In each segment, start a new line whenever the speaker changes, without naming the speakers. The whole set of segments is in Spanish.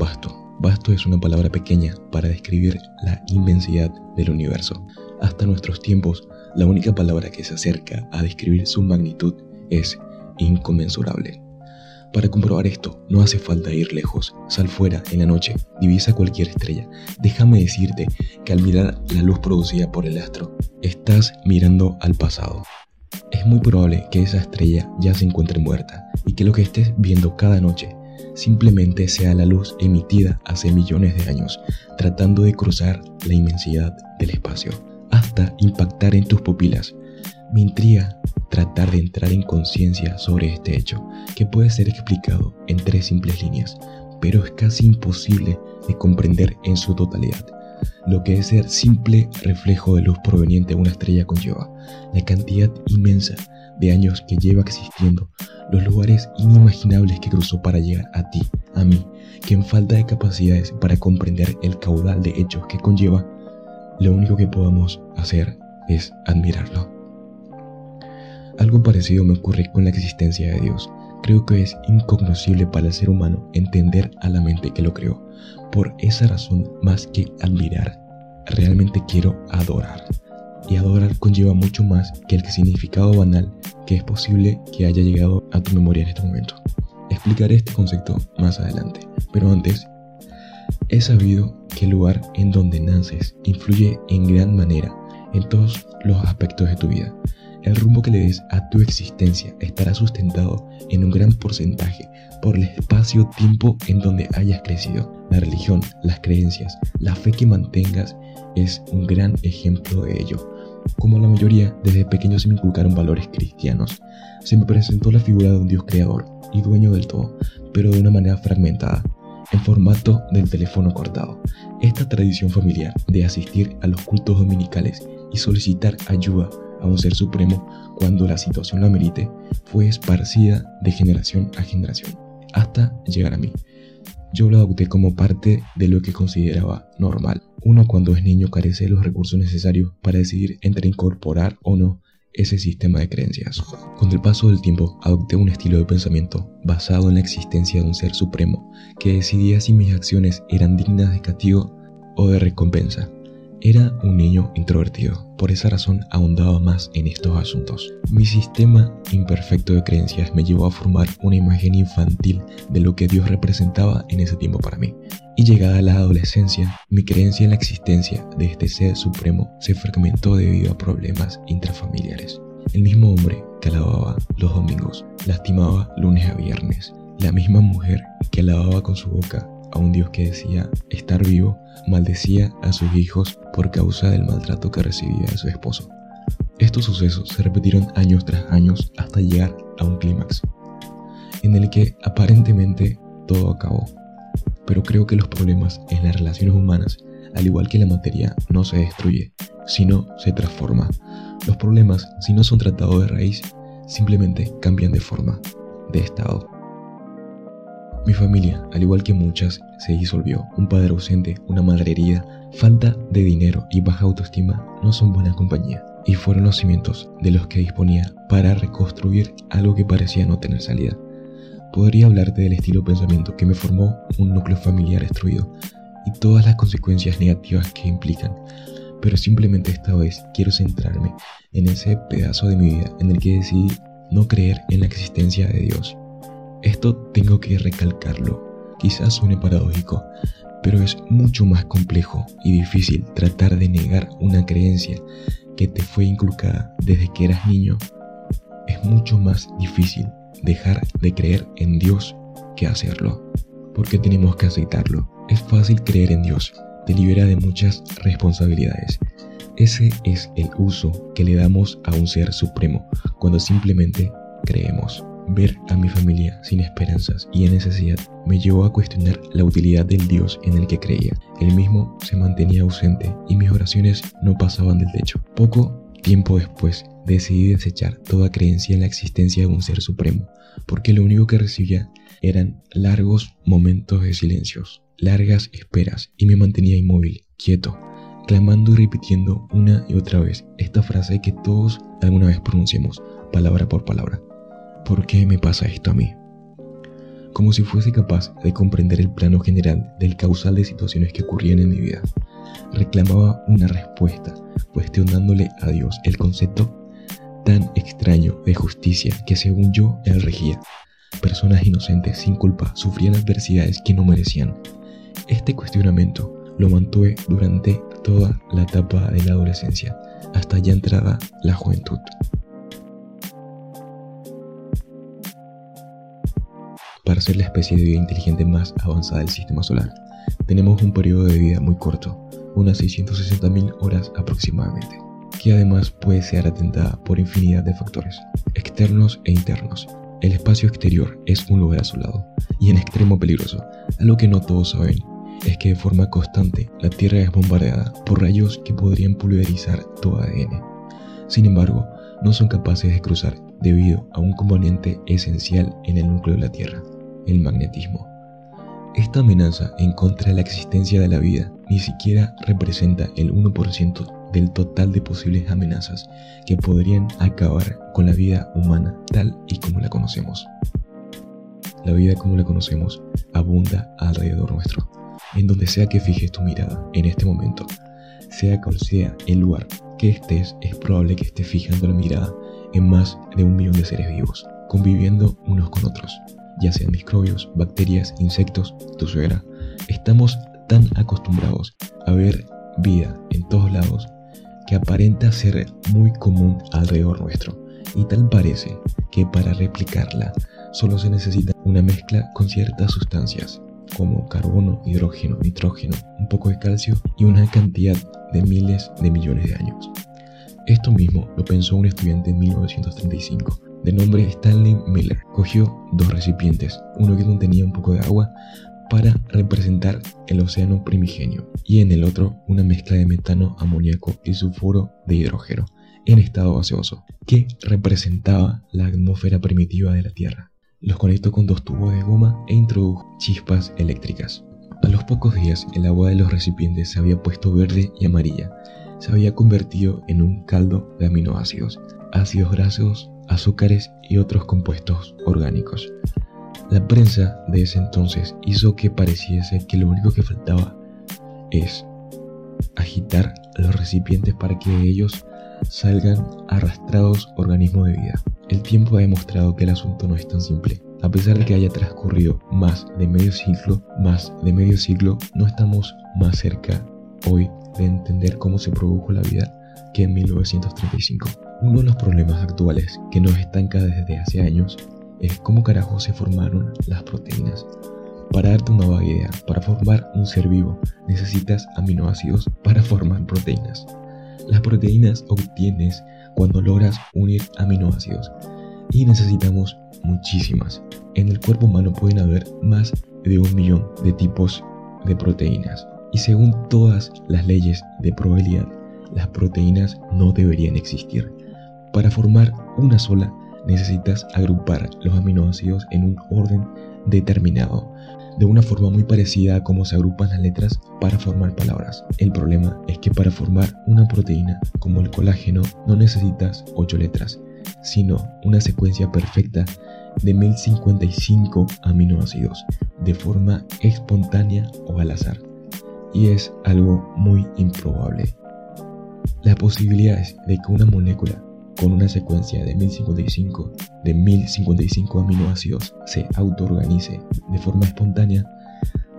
vasto. Vasto es una palabra pequeña para describir la inmensidad del universo. Hasta nuestros tiempos, la única palabra que se acerca a describir su magnitud es inconmensurable. Para comprobar esto, no hace falta ir lejos. Sal fuera en la noche, divisa cualquier estrella. Déjame decirte que al mirar la luz producida por el astro, estás mirando al pasado. Es muy probable que esa estrella ya se encuentre muerta y que lo que estés viendo cada noche simplemente sea la luz emitida hace millones de años, tratando de cruzar la inmensidad del espacio, hasta impactar en tus pupilas. Me intriga tratar de entrar en conciencia sobre este hecho, que puede ser explicado en tres simples líneas, pero es casi imposible de comprender en su totalidad. Lo que es ser simple reflejo de luz proveniente de una estrella conlleva, la cantidad inmensa de años que lleva existiendo, los lugares inimaginables que cruzó para llegar a ti, a mí, que en falta de capacidades para comprender el caudal de hechos que conlleva, lo único que podemos hacer es admirarlo. Algo parecido me ocurre con la existencia de Dios. Creo que es incognoscible para el ser humano entender a la mente que lo creó. Por esa razón, más que admirar, realmente quiero adorar. Y adorar conlleva mucho más que el significado banal que es posible que haya llegado a tu memoria en este momento. Explicaré este concepto más adelante, pero antes, he sabido que el lugar en donde naces influye en gran manera en todos los aspectos de tu vida. El rumbo que le des a tu existencia estará sustentado en un gran porcentaje por el espacio-tiempo en donde hayas crecido. La religión, las creencias, la fe que mantengas es un gran ejemplo de ello. Como la mayoría, desde pequeño se me inculcaron valores cristianos. Se me presentó la figura de un Dios creador y dueño del todo, pero de una manera fragmentada, en formato del teléfono cortado. Esta tradición familiar de asistir a los cultos dominicales y solicitar ayuda a un ser supremo cuando la situación lo amerite, fue esparcida de generación a generación, hasta llegar a mí. Yo lo adopté como parte de lo que consideraba normal. Uno cuando es niño carece de los recursos necesarios para decidir entre incorporar o no ese sistema de creencias. Con el paso del tiempo adopté un estilo de pensamiento basado en la existencia de un ser supremo que decidía si mis acciones eran dignas de castigo o de recompensa. Era un niño introvertido, por esa razón ahondaba más en estos asuntos. Mi sistema imperfecto de creencias me llevó a formar una imagen infantil de lo que Dios representaba en ese tiempo para mí. Y llegada la adolescencia, mi creencia en la existencia de este ser supremo se fragmentó debido a problemas intrafamiliares. El mismo hombre que alababa los domingos, lastimaba lunes a viernes. La misma mujer que alababa con su boca a un Dios que decía estar vivo, maldecía a sus hijos por causa del maltrato que recibía de su esposo. Estos sucesos se repitieron años tras años hasta llegar a un clímax, en el que aparentemente todo acabó. Pero creo que los problemas en las relaciones humanas, al igual que la materia, no se destruye, sino se transforma. Los problemas, si no son tratados de raíz, simplemente cambian de forma, de estado. Mi familia, al igual que muchas, se disolvió. Un padre ausente, una madre herida, falta de dinero y baja autoestima no son buena compañía. Y fueron los cimientos de los que disponía para reconstruir algo que parecía no tener salida. Podría hablarte del estilo de pensamiento que me formó un núcleo familiar destruido y todas las consecuencias negativas que implican, pero simplemente esta vez quiero centrarme en ese pedazo de mi vida en el que decidí no creer en la existencia de Dios esto tengo que recalcarlo. Quizás suene paradójico, pero es mucho más complejo y difícil tratar de negar una creencia que te fue inculcada desde que eras niño. Es mucho más difícil dejar de creer en Dios que hacerlo, porque tenemos que aceptarlo. Es fácil creer en Dios, te libera de muchas responsabilidades. Ese es el uso que le damos a un ser supremo cuando simplemente creemos. Ver a mi familia sin esperanzas y en necesidad me llevó a cuestionar la utilidad del Dios en el que creía. Él mismo se mantenía ausente y mis oraciones no pasaban del techo. Poco tiempo después decidí desechar toda creencia en la existencia de un ser supremo, porque lo único que recibía eran largos momentos de silencios, largas esperas y me mantenía inmóvil, quieto, clamando y repitiendo una y otra vez esta frase que todos alguna vez pronunciamos, palabra por palabra. ¿Por qué me pasa esto a mí? como si fuese capaz de comprender el plano general del causal de situaciones que ocurrían en mi vida. Reclamaba una respuesta, cuestionándole a Dios el concepto tan extraño de justicia que según yo él regía. Personas inocentes sin culpa sufrían adversidades que no merecían. Este cuestionamiento lo mantuve durante toda la etapa de la adolescencia, hasta ya entrada la juventud. Para ser la especie de vida inteligente más avanzada del sistema solar, tenemos un periodo de vida muy corto, unas 660.000 horas aproximadamente, que además puede ser atentada por infinidad de factores, externos e internos. El espacio exterior es un lugar asolado y en extremo peligroso, algo que no todos saben es que de forma constante la Tierra es bombardeada por rayos que podrían pulverizar todo ADN. Sin embargo, no son capaces de cruzar debido a un componente esencial en el núcleo de la Tierra, el magnetismo. Esta amenaza en contra de la existencia de la vida ni siquiera representa el 1% del total de posibles amenazas que podrían acabar con la vida humana tal y como la conocemos. La vida como la conocemos abunda alrededor nuestro en donde sea que fijes tu mirada en este momento, sea cual sea el lugar que estés, es probable que estés fijando la mirada en más de un millón de seres vivos, conviviendo unos con otros, ya sean microbios, bacterias, insectos, tu suegra. Estamos tan acostumbrados a ver vida en todos lados que aparenta ser muy común alrededor nuestro, y tal parece que para replicarla solo se necesita una mezcla con ciertas sustancias como carbono, hidrógeno, nitrógeno, un poco de calcio y una cantidad de miles de millones de años. Esto mismo lo pensó un estudiante en 1935, de nombre Stanley Miller. Cogió dos recipientes, uno que contenía un poco de agua para representar el océano primigenio y en el otro una mezcla de metano, amoníaco y sulfuro de hidrógeno en estado gaseoso, que representaba la atmósfera primitiva de la Tierra. Los conectó con dos tubos de goma e introdujo chispas eléctricas. A los pocos días, el agua de los recipientes se había puesto verde y amarilla. Se había convertido en un caldo de aminoácidos, ácidos grasos, azúcares y otros compuestos orgánicos. La prensa de ese entonces hizo que pareciese que lo único que faltaba es agitar los recipientes para que de ellos salgan arrastrados organismos de vida. El tiempo ha demostrado que el asunto no es tan simple. A pesar de que haya transcurrido más de medio siglo, más de medio siglo, no estamos más cerca hoy de entender cómo se produjo la vida que en 1935. Uno de los problemas actuales que nos estanca desde hace años es cómo carajo se formaron las proteínas. Para darte una vaga idea, para formar un ser vivo necesitas aminoácidos para formar proteínas. Las proteínas obtienes cuando logras unir aminoácidos y necesitamos muchísimas. En el cuerpo humano pueden haber más de un millón de tipos de proteínas y según todas las leyes de probabilidad, las proteínas no deberían existir. Para formar una sola necesitas agrupar los aminoácidos en un orden determinado de una forma muy parecida a cómo se agrupan las letras para formar palabras. El problema es que para formar una proteína como el colágeno no necesitas 8 letras, sino una secuencia perfecta de 1055 aminoácidos de forma espontánea o al azar. Y es algo muy improbable. Las posibilidades de que una molécula con una secuencia de 1055 de 1055 aminoácidos se autoorganice de forma espontánea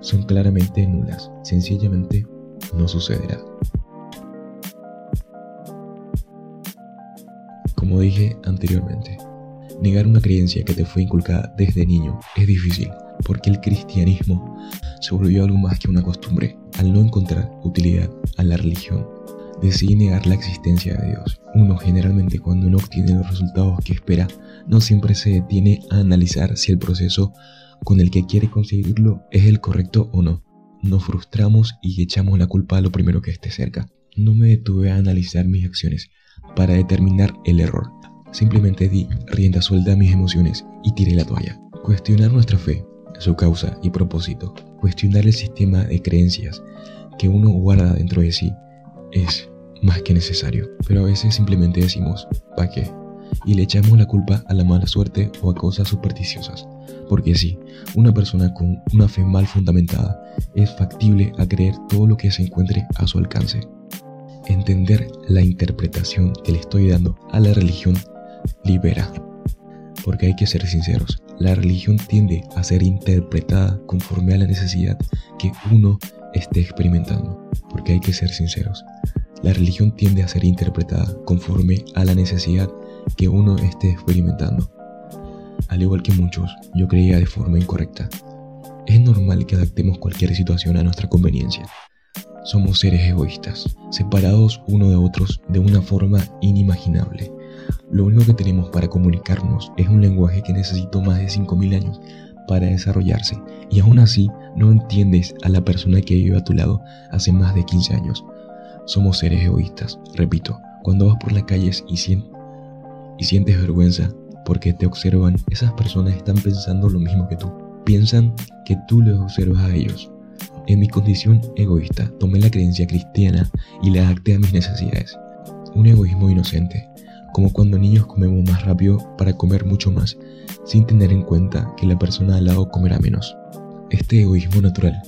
son claramente nulas. Sencillamente no sucederá. Como dije anteriormente, negar una creencia que te fue inculcada desde niño es difícil, porque el cristianismo se volvió algo más que una costumbre. Al no encontrar utilidad a la religión, decidí negar la existencia de Dios. Uno generalmente cuando no obtiene los resultados que espera, no siempre se detiene a analizar si el proceso con el que quiere conseguirlo es el correcto o no. Nos frustramos y echamos la culpa a lo primero que esté cerca. No me detuve a analizar mis acciones para determinar el error. Simplemente di rienda suelta a mis emociones y tiré la toalla. Cuestionar nuestra fe, su causa y propósito. Cuestionar el sistema de creencias que uno guarda dentro de sí es más que necesario. Pero a veces simplemente decimos, ¿para qué? y le echamos la culpa a la mala suerte o a cosas supersticiosas. Porque sí, una persona con una fe mal fundamentada es factible a creer todo lo que se encuentre a su alcance. Entender la interpretación que le estoy dando a la religión libera. Porque hay que ser sinceros, la religión tiende a ser interpretada conforme a la necesidad que uno esté experimentando. Porque hay que ser sinceros, la religión tiende a ser interpretada conforme a la necesidad que uno esté experimentando. Al igual que muchos, yo creía de forma incorrecta. Es normal que adaptemos cualquier situación a nuestra conveniencia. Somos seres egoístas, separados uno de otros de una forma inimaginable. Lo único que tenemos para comunicarnos es un lenguaje que necesitó más de 5.000 años para desarrollarse y aún así no entiendes a la persona que vive a tu lado hace más de 15 años. Somos seres egoístas, repito, cuando vas por la calle y, y sientes vergüenza porque te observan, esas personas están pensando lo mismo que tú. Piensan que tú los observas a ellos. En mi condición egoísta, tomé la creencia cristiana y la adapté a mis necesidades. Un egoísmo inocente, como cuando niños comemos más rápido para comer mucho más, sin tener en cuenta que la persona al lado comerá menos. Este egoísmo natural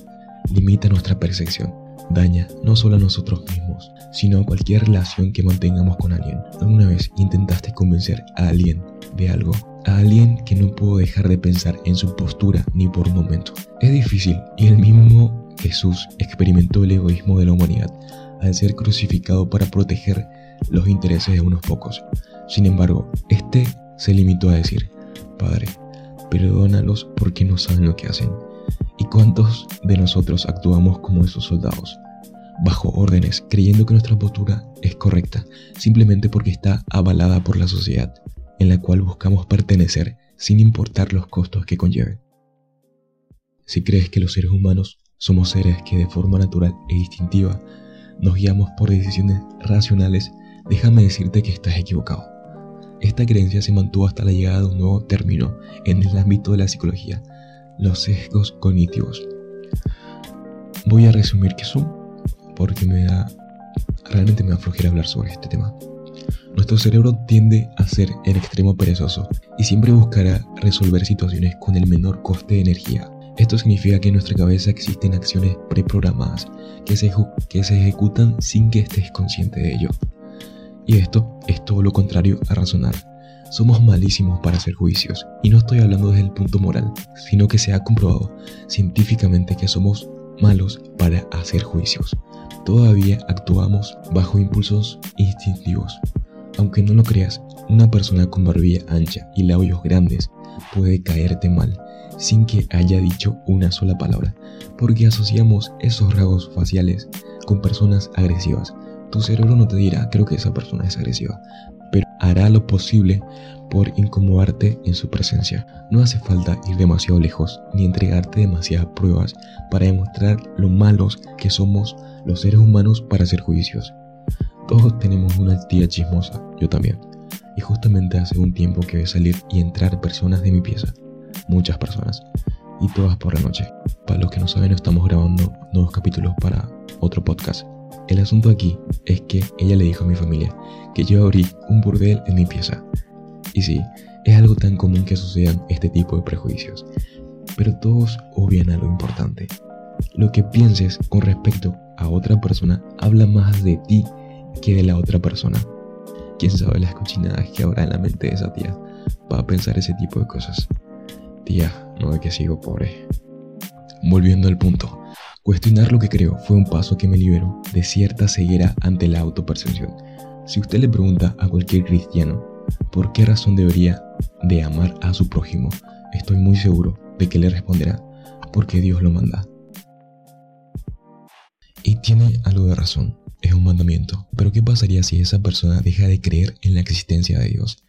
limita nuestra percepción daña no solo a nosotros mismos, sino a cualquier relación que mantengamos con alguien. ¿Alguna vez intentaste convencer a alguien de algo? A alguien que no pudo dejar de pensar en su postura ni por un momento. Es difícil y el mismo Jesús experimentó el egoísmo de la humanidad al ser crucificado para proteger los intereses de unos pocos. Sin embargo, este se limitó a decir, Padre, perdónalos porque no saben lo que hacen. ¿Y cuántos de nosotros actuamos como esos soldados? Bajo órdenes, creyendo que nuestra postura es correcta, simplemente porque está avalada por la sociedad, en la cual buscamos pertenecer sin importar los costos que conlleve. Si crees que los seres humanos somos seres que de forma natural e instintiva nos guiamos por decisiones racionales, déjame decirte que estás equivocado. Esta creencia se mantuvo hasta la llegada de un nuevo término en el ámbito de la psicología, los sesgos cognitivos. Voy a resumir qué son, porque me da, realmente me da flojera hablar sobre este tema. Nuestro cerebro tiende a ser extremo perezoso y siempre buscará resolver situaciones con el menor coste de energía. Esto significa que en nuestra cabeza existen acciones preprogramadas que se, que se ejecutan sin que estés consciente de ello. Y esto es todo lo contrario a razonar. Somos malísimos para hacer juicios, y no estoy hablando desde el punto moral, sino que se ha comprobado científicamente que somos malos para hacer juicios. Todavía actuamos bajo impulsos instintivos. Aunque no lo creas, una persona con barbilla ancha y labios grandes puede caerte mal sin que haya dicho una sola palabra, porque asociamos esos rasgos faciales con personas agresivas. Tu cerebro no te dirá, creo que esa persona es agresiva, pero hará lo posible por incomodarte en su presencia. No hace falta ir demasiado lejos ni entregarte demasiadas pruebas para demostrar lo malos que somos los seres humanos para hacer juicios. Todos tenemos una tía chismosa, yo también. Y justamente hace un tiempo que ve salir y entrar personas de mi pieza. Muchas personas. Y todas por la noche. Para los que no saben, estamos grabando nuevos capítulos para otro podcast. El asunto aquí es que ella le dijo a mi familia que yo abrí un burdel en mi pieza. Y sí, es algo tan común que sucedan este tipo de prejuicios. Pero todos obvian a lo importante. Lo que pienses con respecto a otra persona habla más de ti que de la otra persona. Quién sabe las cochinadas que habrá en la mente de esa tía para pensar ese tipo de cosas. Tía, no de que sigo pobre. Volviendo al punto, Cuestionar lo que creo fue un paso que me liberó de cierta ceguera ante la autopercepción. Si usted le pregunta a cualquier cristiano por qué razón debería de amar a su prójimo, estoy muy seguro de que le responderá porque Dios lo manda. Y tiene algo de razón, es un mandamiento. Pero ¿qué pasaría si esa persona deja de creer en la existencia de Dios?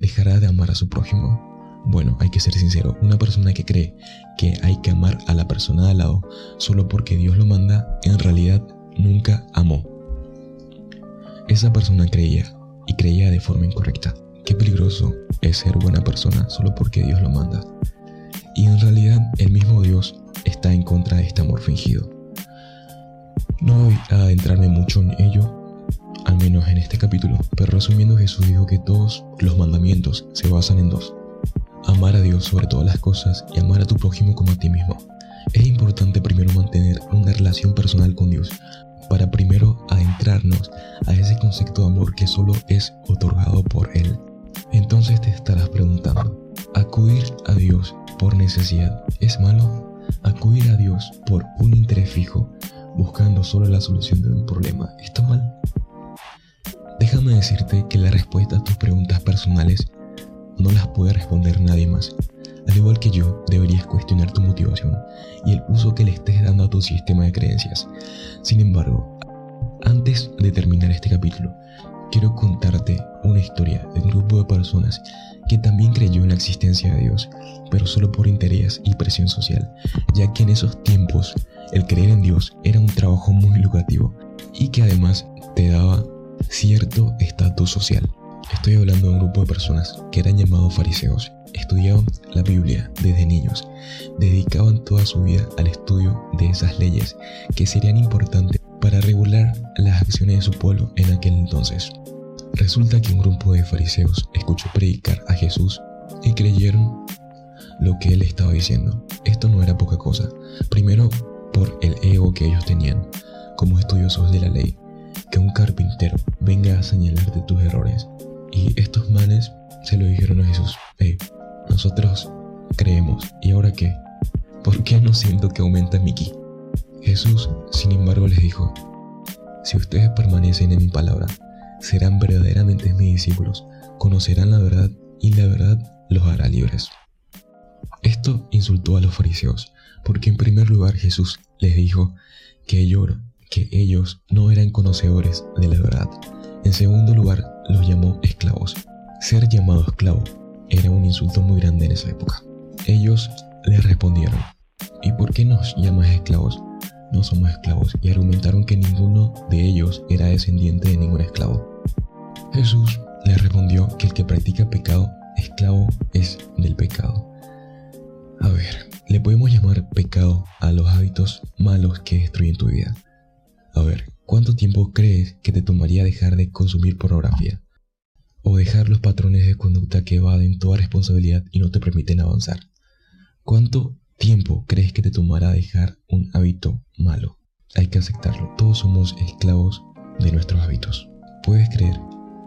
¿Dejará de amar a su prójimo? Bueno, hay que ser sincero, una persona que cree que hay que amar a la persona de al lado solo porque Dios lo manda, en realidad nunca amó. Esa persona creía y creía de forma incorrecta. Qué peligroso es ser buena persona solo porque Dios lo manda. Y en realidad el mismo Dios está en contra de este amor fingido. No voy a adentrarme mucho en ello, al menos en este capítulo, pero resumiendo Jesús dijo que todos los mandamientos se basan en dos. Amar a Dios sobre todas las cosas y amar a tu prójimo como a ti mismo. Es importante primero mantener una relación personal con Dios, para primero adentrarnos a ese concepto de amor que solo es otorgado por Él. Entonces te estarás preguntando, ¿acudir a Dios por necesidad es malo? ¿Acudir a Dios por un interés fijo, buscando solo la solución de un problema, está mal? Déjame decirte que la respuesta a tus preguntas personales no las puede responder nadie más. Al igual que yo, deberías cuestionar tu motivación y el uso que le estés dando a tu sistema de creencias. Sin embargo, antes de terminar este capítulo, quiero contarte una historia de un grupo de personas que también creyó en la existencia de Dios, pero solo por interés y presión social, ya que en esos tiempos el creer en Dios era un trabajo muy lucrativo y que además te daba cierto estatus social. Estoy hablando de un grupo de personas que eran llamados fariseos. Estudiaban la Biblia desde niños, dedicaban toda su vida al estudio de esas leyes que serían importantes para regular las acciones de su pueblo en aquel entonces. Resulta que un grupo de fariseos escuchó predicar a Jesús y creyeron lo que él estaba diciendo. Esto no era poca cosa. Primero, por el ego que ellos tenían como estudiosos de la ley. Que un carpintero venga a señalarte tus errores. Estos manes se lo dijeron a Jesús. Nosotros creemos. ¿Y ahora qué? ¿Por qué no siento que aumenta mi ki? Jesús, sin embargo, les dijo, si ustedes permanecen en mi palabra, serán verdaderamente mis discípulos, conocerán la verdad y la verdad los hará libres. Esto insultó a los fariseos, porque en primer lugar Jesús les dijo que ellos, que ellos no eran conocedores de la verdad. En segundo lugar, los llamó esclavos. Ser llamado esclavo era un insulto muy grande en esa época. Ellos les respondieron, ¿y por qué nos llamas esclavos? no somos esclavos y argumentaron que ninguno de ellos era descendiente de ningún esclavo. Jesús les respondió que el que practica pecado, esclavo es del pecado. A ver, le podemos llamar pecado a los hábitos malos que destruyen tu vida. A ver, ¿cuánto tiempo crees que te tomaría dejar de consumir pornografía? O dejar los patrones de conducta que evaden toda responsabilidad y no te permiten avanzar. ¿Cuánto tiempo crees que te tomará dejar un hábito malo? Hay que aceptarlo. Todos somos esclavos de nuestros hábitos. Puedes creer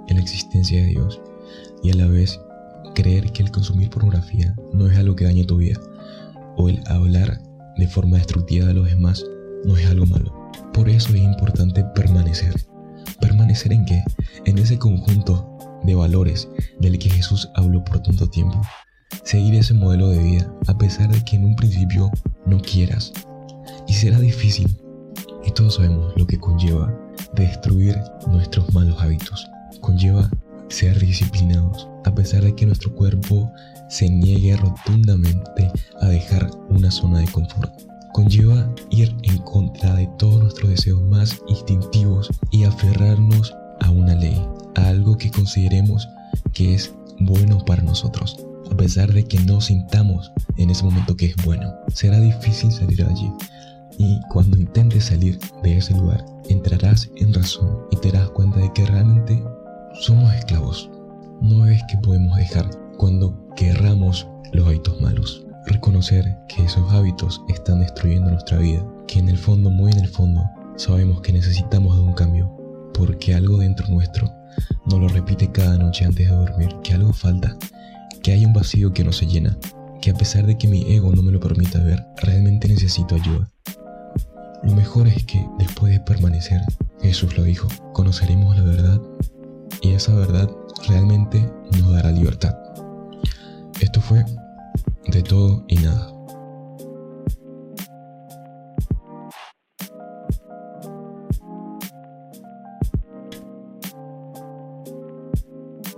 en la existencia de Dios y a la vez creer que el consumir pornografía no es algo que dañe tu vida o el hablar de forma destructiva de los demás no es algo malo. Por eso es importante permanecer. ¿Permanecer en qué? En ese conjunto de valores del que Jesús habló por tanto tiempo seguir ese modelo de vida a pesar de que en un principio no quieras. Y será difícil. Y todos sabemos lo que conlleva destruir nuestros malos hábitos. Conlleva ser disciplinados a pesar de que nuestro cuerpo se niegue rotundamente a dejar una zona de confort. Conlleva ir en contra de todos nuestros deseos más instintivos y aferrarnos a una ley, a algo que consideremos que es bueno para nosotros a pesar de que no sintamos en ese momento que es bueno. Será difícil salir de allí. Y cuando intentes salir de ese lugar, entrarás en razón y te darás cuenta de que realmente somos esclavos. No es que podemos dejar cuando querramos los hábitos malos. Reconocer que esos hábitos están destruyendo nuestra vida, que en el fondo, muy en el fondo, sabemos que necesitamos de un cambio, porque algo dentro nuestro nos lo repite cada noche antes de dormir, que algo falta que hay un vacío que no se llena, que a pesar de que mi ego no me lo permita ver, realmente necesito ayuda. Lo mejor es que después de permanecer, Jesús lo dijo, conoceremos la verdad y esa verdad realmente nos dará libertad. Esto fue de todo y nada.